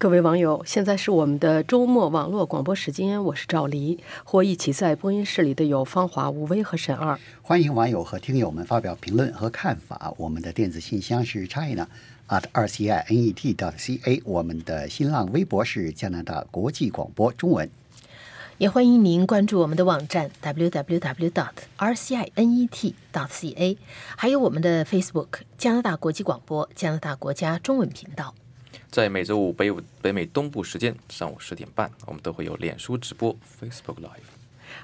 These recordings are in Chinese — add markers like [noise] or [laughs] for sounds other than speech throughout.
各位网友，现在是我们的周末网络广播时间，我是赵黎，和一起在播音室里的有芳华、吴威和沈二。欢迎网友和听友们发表评论和看法。我们的电子信箱是 china at r c i n e t dot c a，我们的新浪微博是加拿大国际广播中文。也欢迎您关注我们的网站 www dot r c i n e t dot c a，还有我们的 Facebook 加拿大国际广播加拿大国家中文频道。在每周五北北美东部时间上午十点半，我们都会有脸书直播 Facebook Live。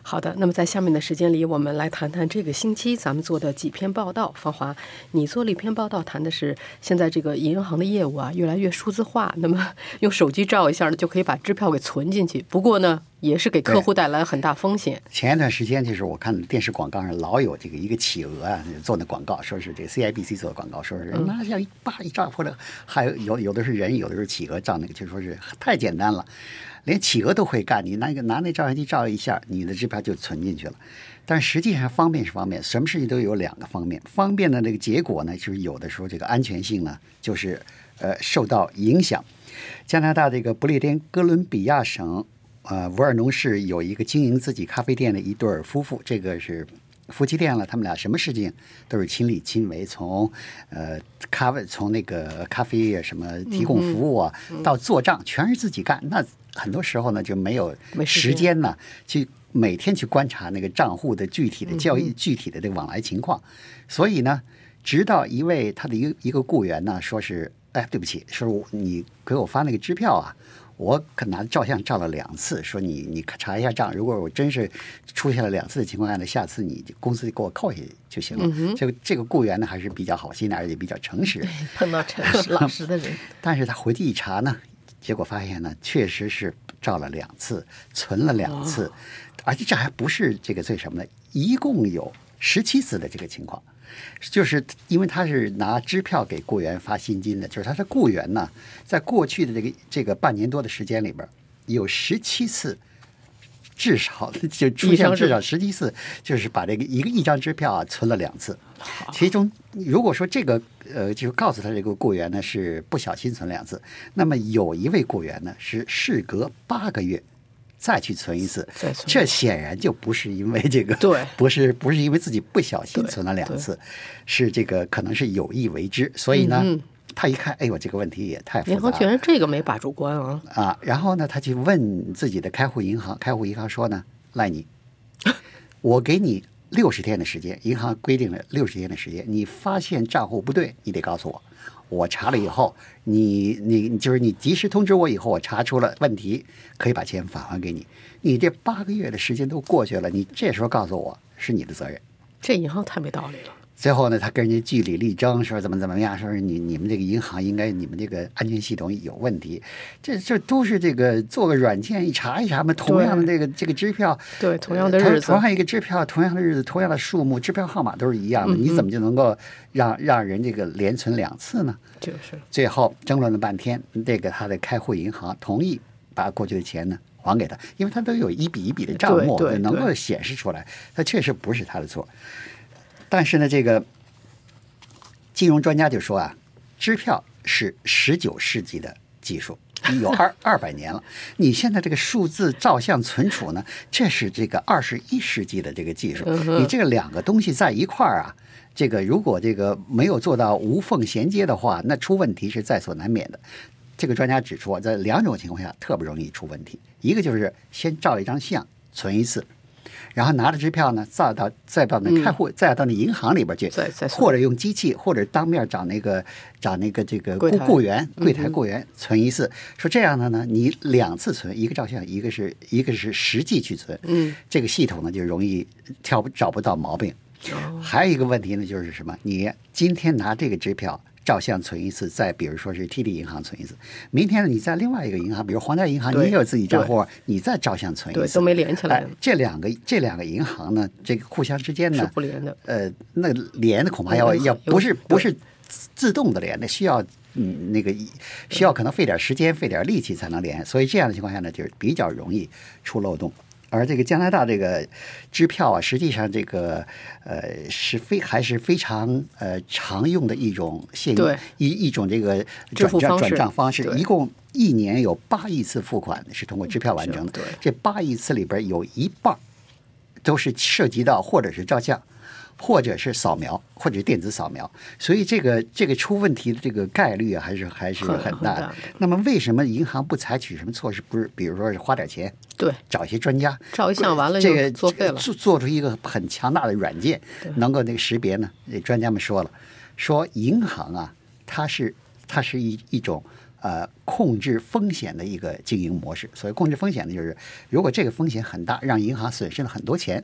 好的，那么在下面的时间里，我们来谈谈这个星期咱们做的几篇报道。芳华，你做了一篇报道，谈的是现在这个银行的业务啊，越来越数字化。那么用手机照一下呢，就可以把支票给存进去。不过呢，也是给客户带来很大风险。前一段时间，就是我看电视广告上老有这个一个企鹅啊做那广告，说是这个 CIBC 做的广告，说是拿下一叭一照，或者还有有有的是人，有的是企鹅照那个，就说是太简单了。连企鹅都会干，你拿个拿那照相机照一下，你的支票就存进去了。但实际上方便是方便，什么事情都有两个方面。方便的那个结果呢，就是有的时候这个安全性呢，就是呃受到影响。加拿大这个不列颠哥伦比亚省呃沃尔农市有一个经营自己咖啡店的一对夫妇，这个是夫妻店了，他们俩什么事情都是亲力亲为，从呃咖啡从那个咖啡什么提供服务啊，到做账全是自己干。那很多时候呢，就没有时间呢，去每天去观察那个账户的具体的交易、具体的这个往来情况。所以呢，直到一位他的一个一个雇员呢，说是，哎，对不起，说你给我发那个支票啊，我可拿照相照了两次，说你你查一下账，如果我真是出现了两次的情况下呢，下次你公司给我扣下去就行了。这个这个雇员呢，还是比较好心的，而且比较诚实，碰到诚实老实的人。[laughs] 但是他回去一查呢。结果发现呢，确实是照了两次，存了两次，而且这还不是这个最什么的，一共有十七次的这个情况，就是因为他是拿支票给雇员发薪金的，就是他的雇员呢，在过去的这个这个半年多的时间里边，有十七次。至少 [laughs] 就出现至少十七次，就是把这个一个一张支票啊存了两次。其中如果说这个呃，就是告诉他这个雇员呢是不小心存两次，那么有一位雇员呢是事隔八个月再去存一次，这显然就不是因为这个对，[laughs] 不是不是因为自己不小心存了两次，是这个可能是有意为之，所以呢。他一看，哎呦，这个问题也太复杂了。银行居然这个没把住关啊！啊，然后呢，他去问自己的开户银行，开户银行说呢，赖你，[laughs] 我给你六十天的时间，银行规定了六十天的时间，你发现账户不对，你得告诉我，我查了以后，你你就是你及时通知我以后，我查出了问题，可以把钱返还给你。你这八个月的时间都过去了，你这时候告诉我是你的责任，这银行太没道理了。最后呢，他跟人家据理力争，说怎么怎么样，说是你你们这个银行应该你们这个安全系统有问题，这这都是这个做个软件一查一查嘛，同样的这个这个支票，对同样的日子，同样一个支票，同样的日子，同样的数目，支票号码都是一样的，你怎么就能够让让人这个连存两次呢？就是。最后争论了半天，这个他的开户银行同意把过去的钱呢还给他，因为他都有一笔一笔的账目能够显示出来，他确实不是他的错。但是呢，这个金融专家就说啊，支票是十九世纪的技术，有二 [laughs] 二百年了。你现在这个数字照相存储呢，这是这个二十一世纪的这个技术。你这个两个东西在一块儿啊，这个如果这个没有做到无缝衔接的话，那出问题是在所难免的。这个专家指出，在两种情况下特别容易出问题，一个就是先照一张相存一次。然后拿着支票呢，再到再到那开户，再到那银行里边去，或者用机器，或者当面找那个找那个这个雇雇员柜台雇员存一次。说这样的呢，你两次存，一个照相，一个是一个是实际去存，嗯，这个系统呢就容易挑找不到毛病。还有一个问题呢，就是什么？你今天拿这个支票。照相存一次，再比如说是 TD 银行存一次，明天呢你在另外一个银行，比如皇家银行，你也有自己账户，你再照相存一次，都没连起来。这两个这两个银行呢，这个互相之间呢是不连的。呃，那连的恐怕要要不是不是自动的连，那需要嗯那个需要可能费点时间费点力气才能连，所以这样的情况下呢，就是比较容易出漏洞。而这个加拿大这个支票啊，实际上这个呃是非还是非常呃常用的一种现金一一种这个转账转账方式，一共一年有八亿次付款是通过支票完成的。对这八亿次里边有一半都是涉及到或者是照相。或者是扫描，或者电子扫描，所以这个这个出问题的这个概率啊，还是还是很很大的。那么为什么银行不采取什么措施？不是，比如说是花点钱，对，找一些专家，照一相完了这个作废了。做做出一个很强大的软件，能够那个识别呢？这专家们说了，说银行啊，它是它是一一种呃控制风险的一个经营模式。所谓控制风险呢，就是如果这个风险很大，让银行损失了很多钱，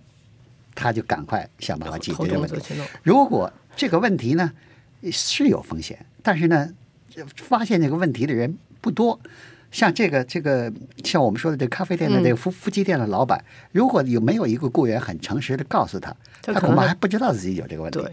他就赶快想办法解决这个问题。如果这个问题呢是有风险，但是呢，发现这个问题的人不多。像这个这个，像我们说的这个咖啡店的嗯这个夫夫妻店的老板，如果有没有一个雇员很诚实的告诉他，他恐怕还不知道自己有这个问题。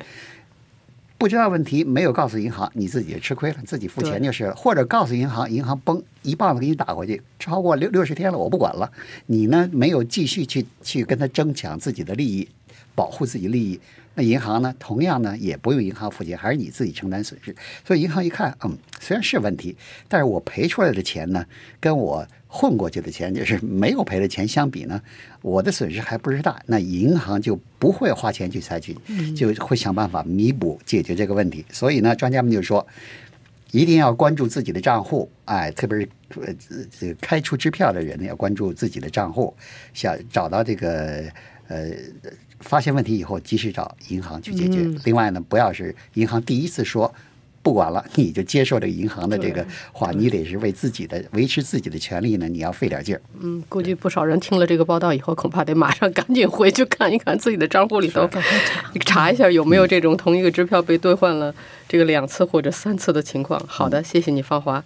对，不知道问题，没有告诉银行，你自己就吃亏了，自己付钱就是了。或者告诉银行，银行嘣一棒子给你打回去，超过六六十天了，我不管了。你呢没有继续去去跟他争抢自己的利益，保护自己利益，那银行呢同样呢也不用银行付钱，还是你自己承担损失。所以银行一看，嗯，虽然是问题，但是我赔出来的钱呢，跟我混过去的钱，就是没有赔的钱相比呢，我的损失还不是大，那银行就不会花钱去采取，就会想办法弥补解决这个问题。所以呢，专家们就说，一定要关注自己的账户，哎，特别是呃这个开出支票的人呢，要关注自己的账户，想找到这个呃。发现问题以后，及时找银行去解决。另外呢，不要是银行第一次说不管了，你就接受这个银行的这个话，你得是为自己的维持自己的权利呢，你要费点劲儿。嗯，估计不少人听了这个报道以后，恐怕得马上赶紧回去看一看自己的账户里头，查一下有没有这种同一个支票被兑换了这个两次或者三次的情况。好的，谢谢你，芳华。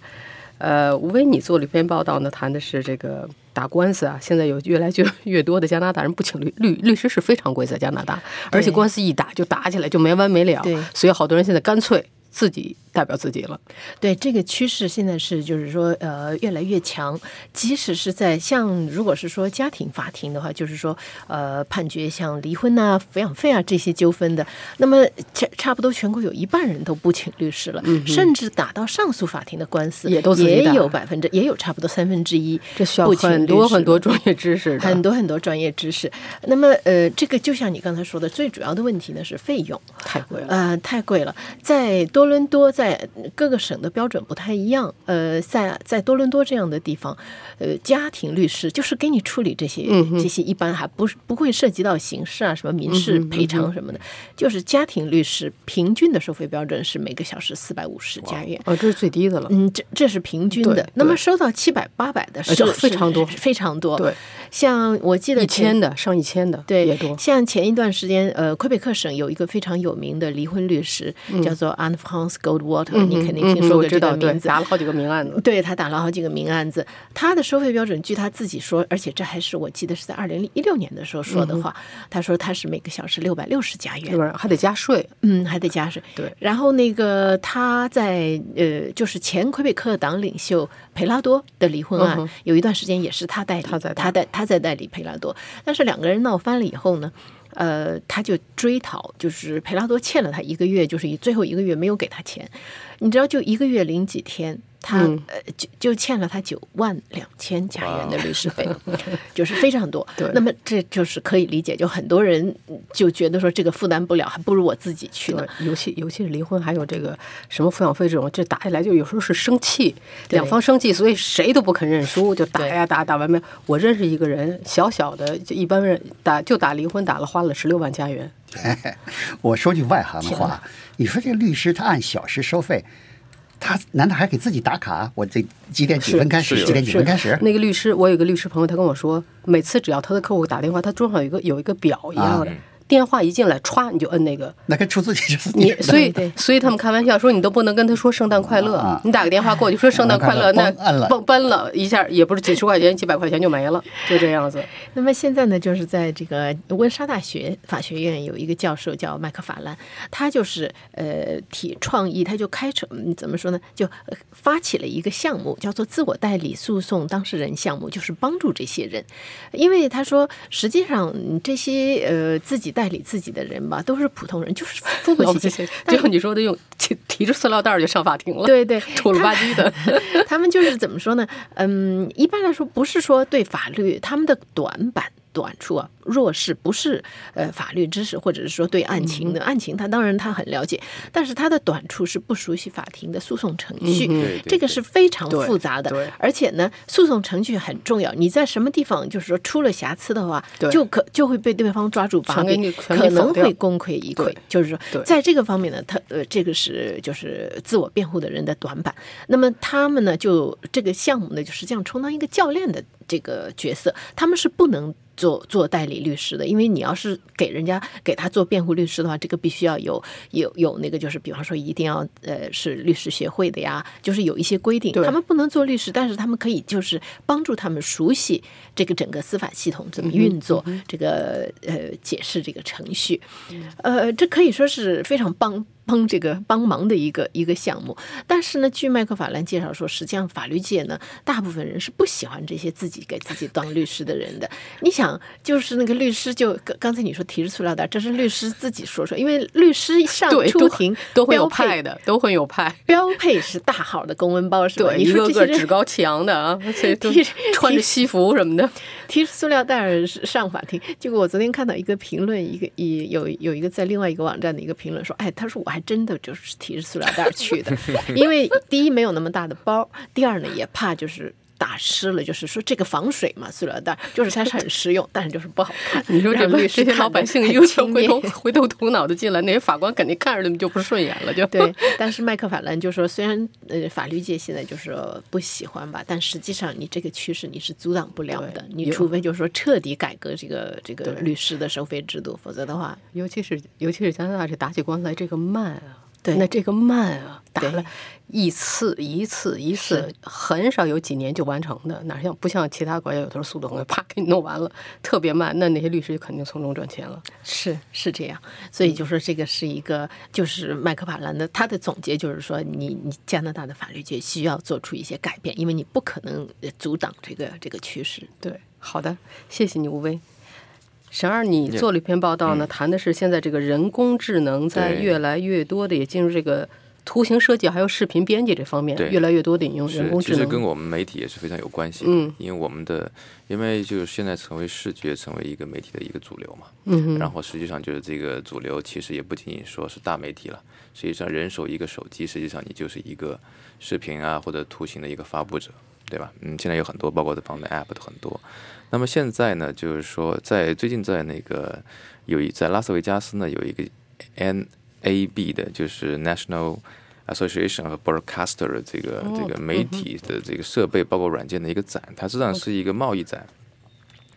呃，吴威，你做了一篇报道呢，谈的是这个打官司啊。现在有越来越越多的加拿大人不请律律律师是非常贵，在加拿大，而且官司一打就打起来就没完没了。对所以好多人现在干脆自己代表自己了。对这个趋势，现在是就是说，呃，越来越强。即使是在像如果是说家庭法庭的话，就是说，呃，判决像离婚呐、抚养费啊这些纠纷的，那么差差不多全国有一半人都不请律师了，甚至打到上诉法庭的官司也都也有百分之也有差不多三分之一这需要很多很多专业知识，很多很多专业知识。那么，呃，这个就像你刚才说的，最主要的问题呢是费用。太贵了。呃，太贵了。在多伦多，在各个省的标准不太一样。呃，在在多伦多这样的地方，呃，家庭律师就是给你处理这些、嗯这些，一般还不是不会涉及到刑事啊、什么民事赔偿什么的，就是家庭律师平均的收费标准是每个小时四百五十加元。哦，这是最低的了。嗯，这这是平均的。那么收到七百八百的呃是非常多非常多。对，像我记得一前千的上一千的，对，也多。像前一段时间，呃，魁北克省有一个非常有名的离婚律师，叫做 Anne France 你肯定嗯听说过这个名字。打了好几个名案子。对他打了好几个名案子，他的收费标准，据他自己说，而且这还是我记得是在二零一六年的时候说的话，他说他是每个小时六百六十加元还得加税，嗯，还得加税。对然后那个他在呃，就是前魁北克党领袖培拉多的离婚案，嗯有一段时间也是他代理，他在他代他在代理培拉多，但是两个人闹翻了以后呢。呃，他就追讨，就是培拉多欠了他一个月，就是最后一个月没有给他钱，你知道，就一个月零几天，他、嗯呃就就欠了他九万两千加元的律师费，[laughs] 就是非常多。[laughs] 对那么这就是可以理解，就很多人就觉得说这个负担不了，还不如我自己去呢。尤其尤其是离婚，还有这个什么抚养费这种，这打起来就有时候是生气，两方生气，所以谁都不肯认输，就打呀打，打完没有？我认识一个人，小小的就一般人打就打离婚，打了花了十六万加元。我说句外行的话，你说这律师他按小时收费，他难道还给自己打卡？我这几点几分开始？几点几分开始？那个律师，我有个律师朋友，他跟我说，每次只要他的客户打电话，他桌上有一个有一个表一样的。啊电话一进来，歘你就摁那个。那跟出租汽车司机你所以对 [laughs] 所以他们开玩笑说，你都不能跟他说圣诞快乐，啊你打个电话过去说圣诞快乐，[laughs] 那圣诞快乐嘣摁了嘣奔了一下，也不是几十块钱、几百块钱就没了，就这样子。那么现在呢，就是在这个温莎大学法学院有一个教授叫麦克法兰，他就是呃提创意，他就开始嗯怎么说呢，就呃发起了一个项目，叫做自我代理诉讼当事人项目，就是帮助这些人，因为他说实际上嗯这些呃自己代理自己的人吧，都是普通人，就是 [laughs] 付不老起钱就像你说的，用提提着塑料袋儿就上法庭了，对对，[laughs] 土了吧唧的。他们就是怎么说呢？嗯，一般来说不是说对法律他们的短板。短处啊，弱势不是呃法律知识，或者是说对案情的、案情，他当然他很了解，但是他的短处是不熟悉法庭的诉讼程序，这个是非常复杂的，而且呢，诉讼程序很重要。你在什么地方就是说出了瑕疵的话，就可就会被对方抓住把柄可能会功亏一篑。就是说，在这个方面呢，他呃，这个是就是自我辩护的人的短板。那么他们呢，就这个项目呢，就实际上充当一个教练的这个角色，他们是不能。做做代理律师的，因为你要是给人家给他做辩护律师的话，这个必须要有有有那个，就是比方说一定要呃是律师协会的呀，就是有一些规定，他们不能做律师，但是他们可以就是帮助他们熟悉这个整个司法系统怎么运作，这个呃解释这个程序，呃，这可以说是非常帮帮这个帮忙的一个一个项目。但是呢，据麦克法兰介绍说，实际上法律界呢，大部分人是不喜欢这些自己给自己当律师的人的。[laughs] 你想，就是那个律师就刚刚才你说提着塑料袋，这是律师自己说说，因为律师上出庭都会有派的，都会有派。标配是大号的公文包，是吧？对，你一个说这个趾高气扬的啊，而且都 [laughs] 提穿着西服什么的。提着塑料袋上法庭，结果我昨天看到一个评论，一个一有有一个在另外一个网站的一个评论说，哎，他说我还真的就是提着塑料袋去的，[laughs] 因为第一没有那么大的包，第二呢也怕就是。打湿了，就是说这个防水嘛，塑料袋就是它是很实用，但是就是不好看。你说这律师这些老百姓又轻蔑回头回头土脑的进来，那些法官肯定看着他们就不顺眼了，就对，但是麦克法兰就说，虽然呃法律界现在就说不喜欢吧，但实际上你这个趋势你是阻挡不了的你除非就是说彻底改革这个这个律师的收费制度，否则的话，尤其是尤其是加拿大这打起官司来这个慢啊，对那这个慢啊，打了一次一次一次，很少有几年就完成的，哪像不像其他国家有的时候速度很快，啪给你弄完了，特别慢，那那些律师肯定从中赚钱了。是是这样，所以就说这个是一个，就是麦克法兰的他的总结就是说你，你加拿大的法律界需要做出一些改变，因为你不可能呃阻挡这个这个趋势。对，好的，谢谢你，吴威。沈二，你做了一篇报道呢，谈的是现在这个人工智能在越来越多的也进入这个图形设计还有视频编辑这方面，对。越来越多的引用人，工智能。其实跟我们媒体也是非常有关系的。嗯。因为我们的，因为就是现在成为视觉成为一个媒体的一个主流嘛，嗯然后实际上就是这个主流，其实也不仅仅说是大媒体了，实际上人手一个手机，实际上你就是一个视频啊或者图形的一个发布者，对吧？嗯，现在有很多，包括这方面 app 都很多。那么现在呢，就是说在最近在那个有一在拉斯维加斯呢有一个 NAB 的，就是 National Association of Broadcaster 这个、这个媒体的这个设备包括软件的一个展，它实际上是一个贸易展。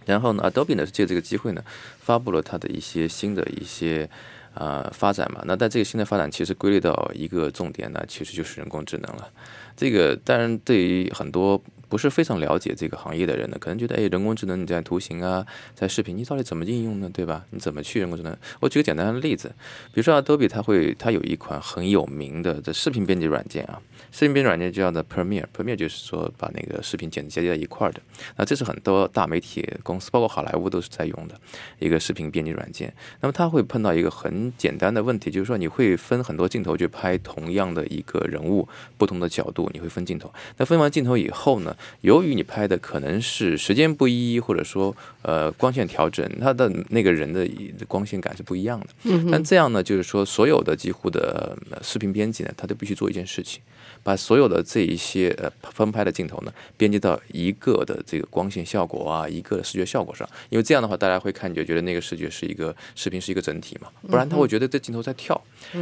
然后呢，Adobe 呢是借这个机会呢，发布了它的一些新的一些呃发展嘛。那在这个新的发展，其实归类到一个重点呢，其实就是人工智能了。这个当然对于很多不是非常了解这个行业的人呢，可能觉得哎，人工智能你在图形啊，在视频，你到底怎么应用呢？对吧？你怎么去人工智能？我举个简单的例子，比如说 Adobe 它会它有一款很有名的这视频编辑软件啊，视频编辑软件叫做 Premiere，Premiere 就是说把那个视频剪接在一块儿的。那这是很多大媒体公司，包括好莱坞都是在用的一个视频编辑软件。那么它会碰到一个很简单的问题，就是说你会分很多镜头去拍同样的一个人物，不同的角度，你会分镜头。那分完镜头以后呢，由于你拍的可能是时间不一，或者说呃光线调整，它的那个人的光线感是不一样的。嗯但这样呢，就是说所有的几乎的呃视频编辑呢，他都必须做一件事情，把所有的这一些呃分拍的镜头呢，编辑到一个的这个光线效果啊，一个的视觉效果上，因为这样的话，大家会看就觉得那个视觉是一个视频是一个整体嘛，不然他会觉得这镜头在跳。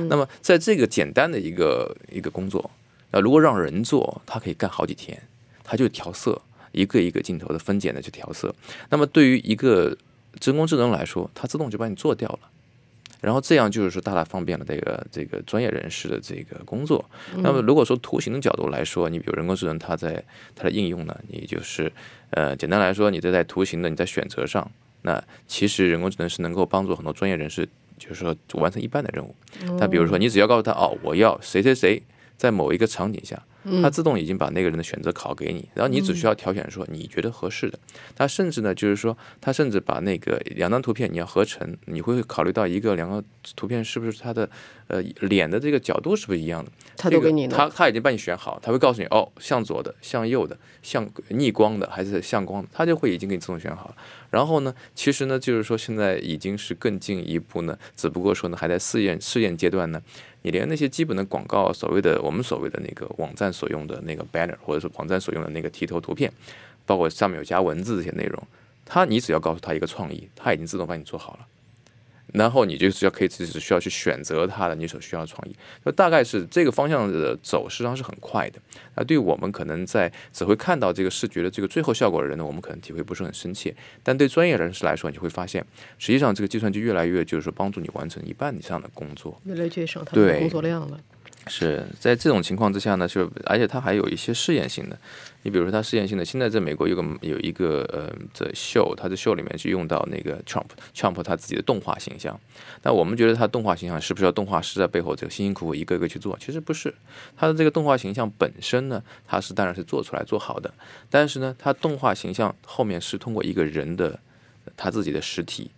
那么在这个简单的一个一个工作，那如果让人做，他可以干好几天，他就调色，一个一个镜头的分解的去调色。那么对于一个人工智能来说，它自动就把你做掉了。然后这样就是说大大方便了这个这个专业人士的这个工作。那么如果说图形的角度来说，你比如人工智能，它在它的应用呢，你就是呃简单来说，你这在图形的你在选择上，那其实人工智能是能够帮助很多专业人士，就是说完成一半的任务。那比如说你只要告诉他哦，我要谁谁谁在某一个场景下。它自动已经把那个人的选择考给你，然后你只需要挑选说你觉得合适的。它甚至呢，就是说，它甚至把那个两张图片你要合成，你会考虑到一个两个图片是不是它的呃脸的这个角度是不是一样的？它都给你它它已经帮你选好，它会告诉你哦，向左的、向右的、向逆光的还是向光的，他就会已经给你自动选好了。然后呢，其实呢，就是说现在已经是更进一步呢，只不过说呢还在试验试验阶段呢。你连那些基本的广告，所谓的我们所谓的那个网站所用的那个 banner，或者是网站所用的那个提头图片，包括上面有加文字这些内容，它你只要告诉他一个创意，他已经自动帮你做好了。然后你就是要可以只是需要去选择它的你所需要的创意，那大概是这个方向的走势上是很快的。那对于我们可能在只会看到这个视觉的这个最后效果的人呢，我们可能体会不是很深切。但对专业人士来说，你会发现，实际上这个计算机越来越就是说帮助你完成一半以上的工作，越来越节省他们的工作量了。是在这种情况之下呢，就而且它还有一些试验性的。你比如说，它试验性的，现在在美国有个有一个呃这秀，它的秀里面去用到那个 Trump，Trump 他自己的动画形象。那我们觉得他动画形象是不是要动画师在背后这个辛辛苦苦一个个去做？其实不是，他的这个动画形象本身呢，它是当然是做出来做好的，但是呢，它动画形象后面是通过一个人的他自己的实体。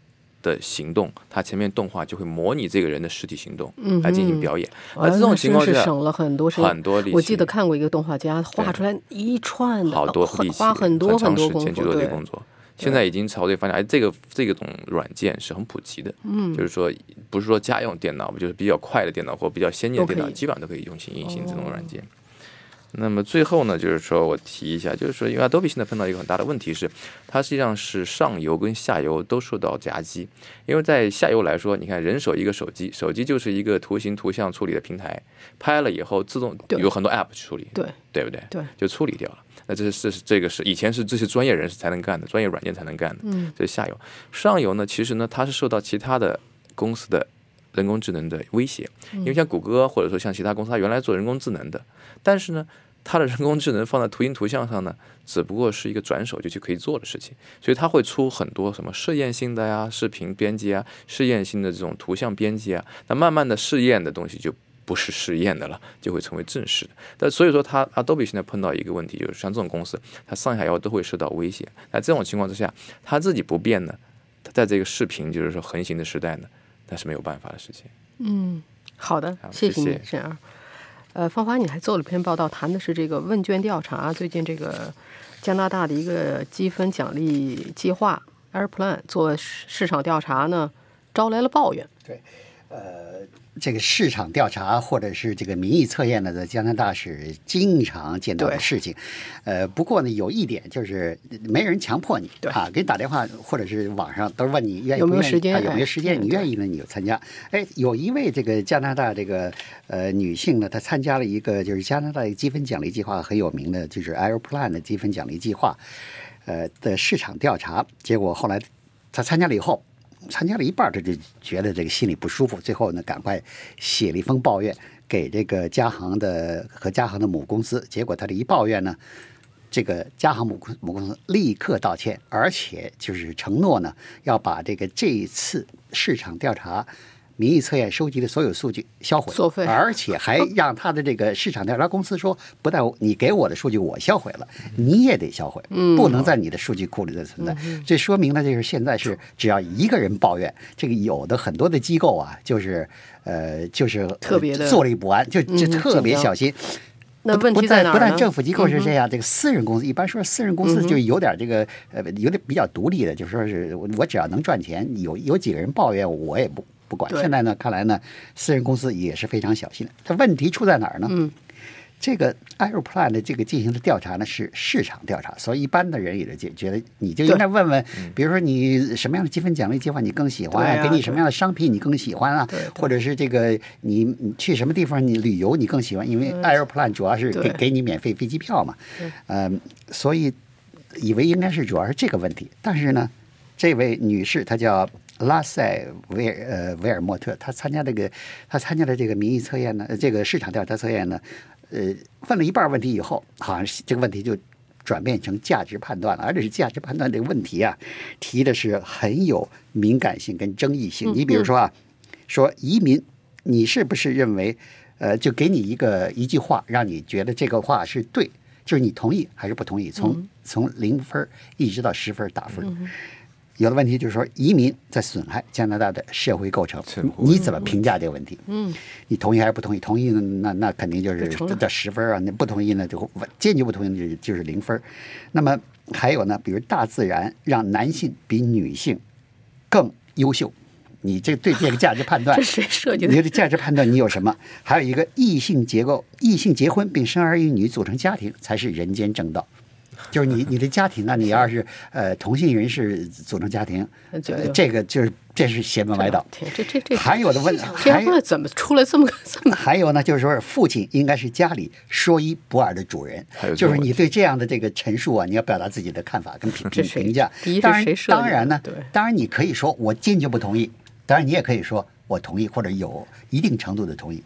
的行动，它前面动画就会模拟这个人的实体行动，嗯，来进行表演。而这种情况下省了很多很多力气。我记得看过一个动画家画出来一串好多花很多很多时间去做这个工作。现在已经朝这方向，哎，这个这个种软件是很普及的，嗯，就是说不是说家用电脑，就是比较快的电脑或比较先进的电脑，基本上都可以用行运行这种软件。那么最后呢，就是说我提一下，就是说，因为 Adobe 现在碰到一个很大的问题是，它实际上是上游跟下游都受到夹击。因为在下游来说，你看人手一个手机，手机就是一个图形图像处理的平台，拍了以后自动有很多 App 去处理，对对不对？对，就处理掉了。那这是这是这个是以前是这些专业人士才能干的，专业软件才能干的。嗯，这是下游。上游呢，其实呢，它是受到其他的公司的人工智能的威胁，因为像谷歌或者说像其他公司，它原来做人工智能的，但是呢。它的人工智能放在图形图像上呢，[laughs] 只不过是一个转手就去可以做的事情，所以它会出很多什么试验性的呀、视频编辑啊、试验性的这种图像编辑啊。那慢慢的试验的东西就不是试验的了，就会成为正式的。但所以说，它 Adobe 现在碰到一个问题，就是像这种公司，它上下游都会受到威胁。那这种情况之下，它自己不变呢，它在这个视频就是说横行的时代呢，那是没有办法的事情。嗯，好的，谢谢你，沈儿。呃，芳华，你还做了篇报道，谈的是这个问卷调查。最近这个加拿大的一个积分奖励计划 Airplan 做市场调查呢，招来了抱怨。对，呃。这个市场调查或者是这个民意测验呢，在加拿大是经常见到的事情。呃，不过呢，有一点就是没人强迫你啊，给你打电话或者是网上都是问你愿意有没有时间，有没有时间，你愿意呢你就参加。哎，有一位这个加拿大这个呃女性呢，她参加了一个就是加拿大积分奖励计划很有名的，就是 Airplan 的积分奖励计划，呃的市场调查。结果后来她参加了以后。参加了一半，他就觉得这个心里不舒服，最后呢，赶快写了一封抱怨给这个嘉航的和嘉航的母公司。结果他这一抱怨呢，这个嘉航母公母公司立刻道歉，而且就是承诺呢，要把这个这一次市场调查。民意测验收集的所有数据销毁，而且还让他的这个市场调查公司说，不但你给我的数据我销毁了，你也得销毁，不能在你的数据库里的存在。这说明呢，就是现在是只要一个人抱怨，这个有的很多的机构啊，就是呃，就是特别的坐立不安，就就特别小心。那问题在哪不但政府机构是这样，这个私人公司一般说私人公司就有点这个呃，有点比较独立的，就说是我只要能赚钱，有有几个人抱怨我也不。不管现在呢，看来呢，私人公司也是非常小心的。它问题出在哪儿呢？嗯，这个 Airplan 的这个进行的调查呢是市场调查，所以一般的人也就觉得你就应该问问，比如说你什么样的积分奖励计划你更喜欢，给你什么样的商品你更喜欢啊？或者是这个你去什么地方你旅游你更喜欢？因为 Airplan 主要是给给你免费飞机票嘛，嗯，所以以为应该是主要是这个问题，但是呢。这位女士她叫拉塞维尔呃维尔莫特，他参加这个他参加的这个民意测验呢，呃这个市场调查测验呢，呃，问了一半问题以后，好像是这个问题就转变成价值判断了，而且是价值判断这个问题啊，提的是很有敏感性跟争议性。你比如说啊，说移民，你是不是认为，呃，就给你一个一句话，让你觉得这个话是对，就是你同意还是不同意？从从零分儿一直到十分儿打分。有的问题就是说，移民在损害加拿大的社会构成，你怎么评价这个问题？嗯，你同意还是不同意？同意呢，那那肯定就是这十分啊；那不同意呢，就坚决不同意就是就是零分。那么还有呢，比如大自然让男性比女性更优秀，你这对这个价值判断 [laughs] 这，谁设计的？你的价值判断你有什么？还有一个异性结构，异性结婚并生儿育女组成家庭才是人间正道。[laughs] 就是你你的家庭啊，你要是呃同性人士组成家庭，[laughs] 呃这个就是这是邪门歪道。天，这这这还有的问，还有怎么出来这么个这么？还有呢，就是说父亲应该是家里说一不二的主人还有，就是你对这样的这个陈述啊，你要表达自己的看法跟评评评价第一。是当然谁设当然呢对，当然你可以说我坚决不同意，当然你也可以说我同意或者有一定程度的同意。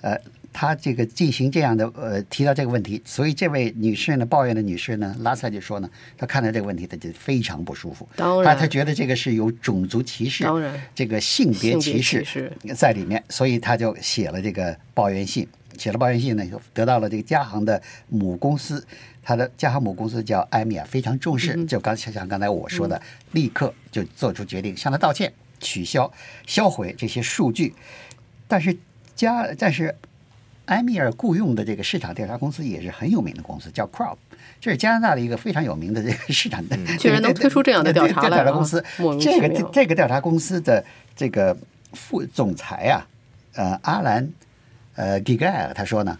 呃，他这个进行这样的呃提到这个问题，所以这位女士呢，抱怨的女士呢，拉塞就说呢，她看到这个问题，她就非常不舒服。当然她她觉得这个是有种族歧视，当然这个性别歧视在里面，所以她就写了这个抱怨信。写了抱怨信呢，就得到了这个嘉航的母公司，他的嘉航母公司叫埃米尔，非常重视，就刚像刚才我说的，立刻就做出决定向他道歉，取消、销毁这些数据。但是加但是埃米尔雇佣的这个市场调查公司也是很有名的公司，叫 Crop，这是加拿大的一个非常有名的这个市场的，居然能推出这样的调查调查公司。这个这个调查公司的这个副总裁啊，呃，阿兰呃 i g a 他说呢，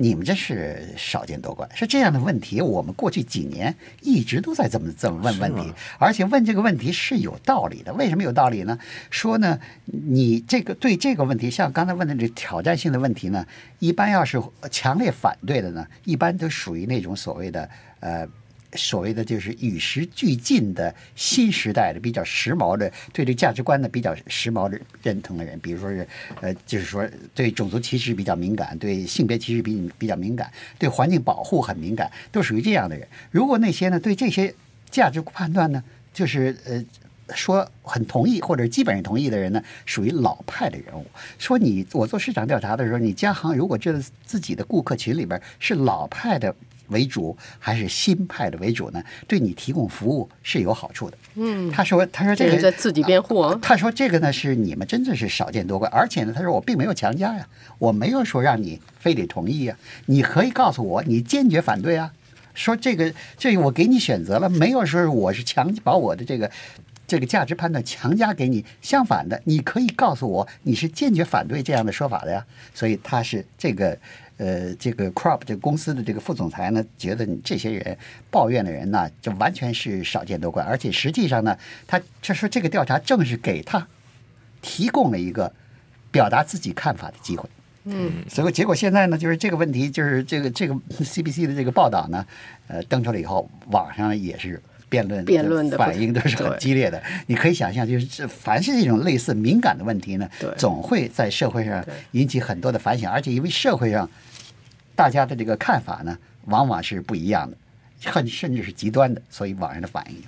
你们这是少见多怪，是这样的问题，我们过去几年一直都在这么这么问问题，而且问这个问题是有道理的。为什么有道理呢？说呢，你这个对这个问题，像刚才问的这挑战性的问题呢，一般要是强烈反对的呢，一般都属于那种所谓的呃。所谓的就是与时俱进的新时代的比较时髦的，对这价值观的比较时髦的认同的人，比如说是呃，就是说对种族歧视比较敏感，对性别歧视比比较敏感，对环境保护很敏感，都属于这样的人。如果那些呢对这些价值判断呢，就是呃。说很同意或者基本上同意的人呢，属于老派的人物。说你我做市场调查的时候，你家行如果这自己的顾客群里边是老派的为主还是新派的为主呢？对你提供服务是有好处的。嗯，他说，他说这这个在自己辩护啊。他说这个呢是你们真的是少见多怪，而且呢，他说我并没有强加呀，我没有说让你非得同意呀，你可以告诉我你坚决反对啊。说这个这个我给你选择了，没有说我是强把我的这个这个价值判断强加给你，相反的，你可以告诉我你是坚决反对这样的说法的呀。所以他是这个呃这个 Crop 这个公司的这个副总裁呢，觉得你这些人抱怨的人呢，就完全是少见多怪，而且实际上呢，他他说这个调查正是给他提供了一个表达自己看法的机会。嗯，所以结果现在呢，就是这个问题，就是这个这个 [laughs] CBC 的这个报道呢，呃，登出来以后，网上也是辩论辩论的反应都是很激烈的。你可以想象，就是这凡是这种类似敏感的问题呢，总会在社会上引起很多的反响，而且因为社会上大家的这个看法呢，往往是不一样的，很甚至是极端的，所以网上的反应。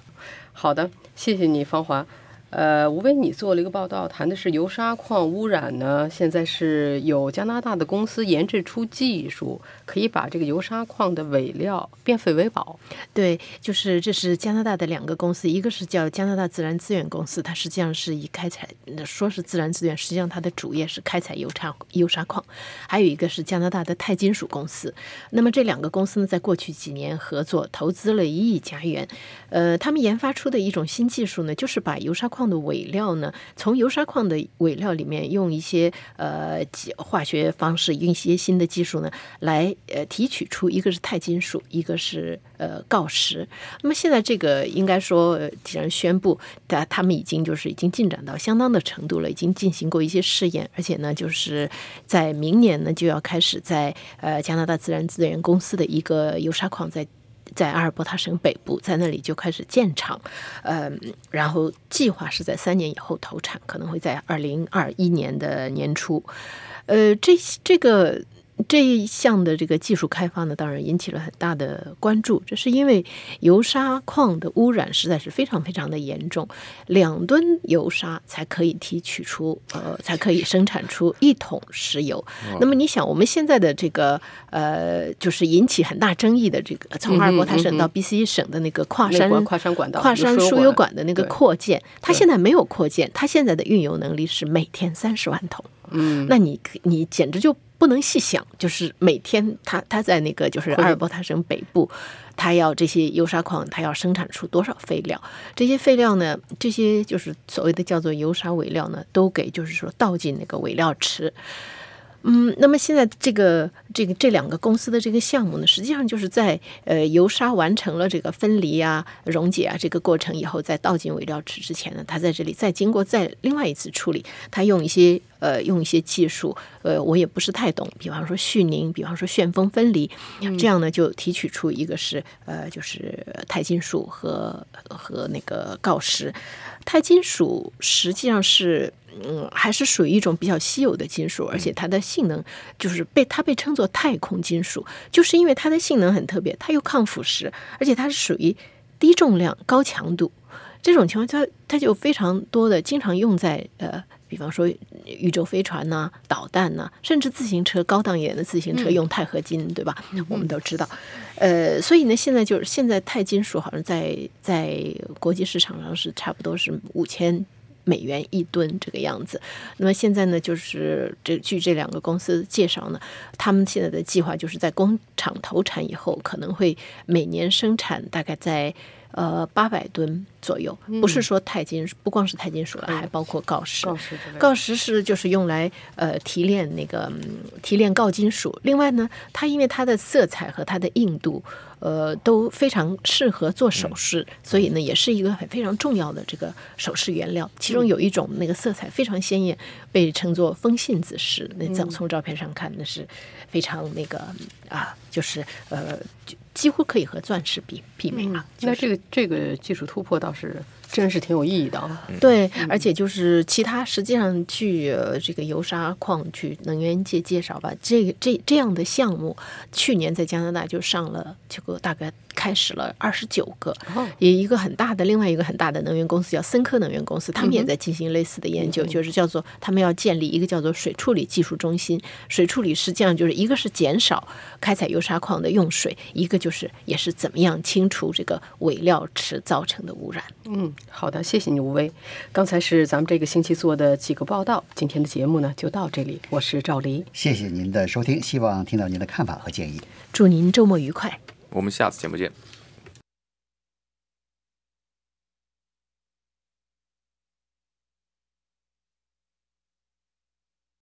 好的，谢谢你，芳华。呃，吴威，你做了一个报道，谈的是油砂矿污染呢。现在是有加拿大的公司研制出技术，可以把这个油砂矿的尾料变废为宝。对，就是这是加拿大的两个公司，一个是叫加拿大自然资源公司，它实际上是以开采，说是自然资源，实际上它的主业是开采油砂油砂矿；还有一个是加拿大的钛金属公司。那么这两个公司呢，在过去几年合作，投资了一亿加元。呃，他们研发出的一种新技术呢，就是把油砂矿矿的尾料呢，从油砂矿的尾料里面用一些呃化学方式，用一些新的技术呢，来呃提取出一个是钛金属，一个是呃锆石。那么现在这个应该说，既然宣布，他他们已经就是已经进展到相当的程度了，已经进行过一些试验，而且呢，就是在明年呢就要开始在呃加拿大自然资源公司的一个油砂矿在。在阿尔伯塔省北部，在那里就开始建厂，呃，然后计划是在三年以后投产，可能会在二零二一年的年初。呃，这这个。这一项的这个技术开发呢，当然引起了很大的关注。这是因为油砂矿的污染实在是非常非常的严重，两吨油砂才可以提取出，呃，才可以生产出一桶石油。那么你想，我们现在的这个呃，就是引起很大争议的这个从阿尔伯塔省到 BC 省的那个跨山跨山管道、跨山输油管的那个扩建，它现在没有扩建，它现在的运油能力是每天三十万桶。嗯，那你你简直就。不能细想，就是每天他他在那个就是阿尔伯塔省北部，他要这些油砂矿，他要生产出多少废料？这些废料呢，这些就是所谓的叫做油砂尾料呢，都给就是说倒进那个尾料池。嗯，那么现在这个这个这两个公司的这个项目呢，实际上就是在呃油砂完成了这个分离啊、溶解啊这个过程以后，再倒进尾料池之前呢，它在这里再经过再另外一次处理，它用一些呃用一些技术，呃我也不是太懂，比方说絮凝，比方说旋风分离，这样呢就提取出一个是呃就是钛金属和和那个锆石，钛金属实际上是。嗯，还是属于一种比较稀有的金属，而且它的性能就是被它被称作太空金属，就是因为它的性能很特别，它又抗腐蚀，而且它是属于低重量高强度。这种情况下，它就非常多的经常用在呃，比方说宇宙飞船呐、导弹呐，甚至自行车高档一点的自行车用钛合金，对吧？我们都知道，呃，所以呢，现在就是现在钛金属好像在在国际市场上是差不多是五千。美元一吨这个样子，那么现在呢，就是这据这两个公司介绍呢，他们现在的计划就是在工厂投产以后，可能会每年生产大概在。呃，八百吨左右，不是说钛金属，不光是钛金属了，还包括锆石。锆石，锆石是就是用来呃提炼那个提炼锆金属。另外呢，它因为它的色彩和它的硬度，呃，都非常适合做首饰，所以呢，也是一个很非常重要的这个首饰原料。其中有一种那个色彩非常鲜艳，被称作风信子石。那从从照片上看，那是非常那个啊，就是呃。几乎可以和钻石比媲美啊！那这个这个技术突破倒是真是挺有意义的啊。对，而且就是其他，实际上据这个油砂矿去能源界介绍吧，这个这这样的项目，去年在加拿大就上了这个大概。开始了二十九个，也一个很大的，另外一个很大的能源公司叫森科能源公司，他们也在进行类似的研究，就是叫做他们要建立一个叫做水处理技术中心。水处理实际上就是一个是减少开采油砂矿的用水，一个就是也是怎么样清除这个尾料池造成的污染。嗯，好的，谢谢你吴威。刚才是咱们这个星期做的几个报道，今天的节目呢就到这里，我是赵黎，谢谢您的收听，希望听到您的看法和建议，祝您周末愉快。我们下次节目见。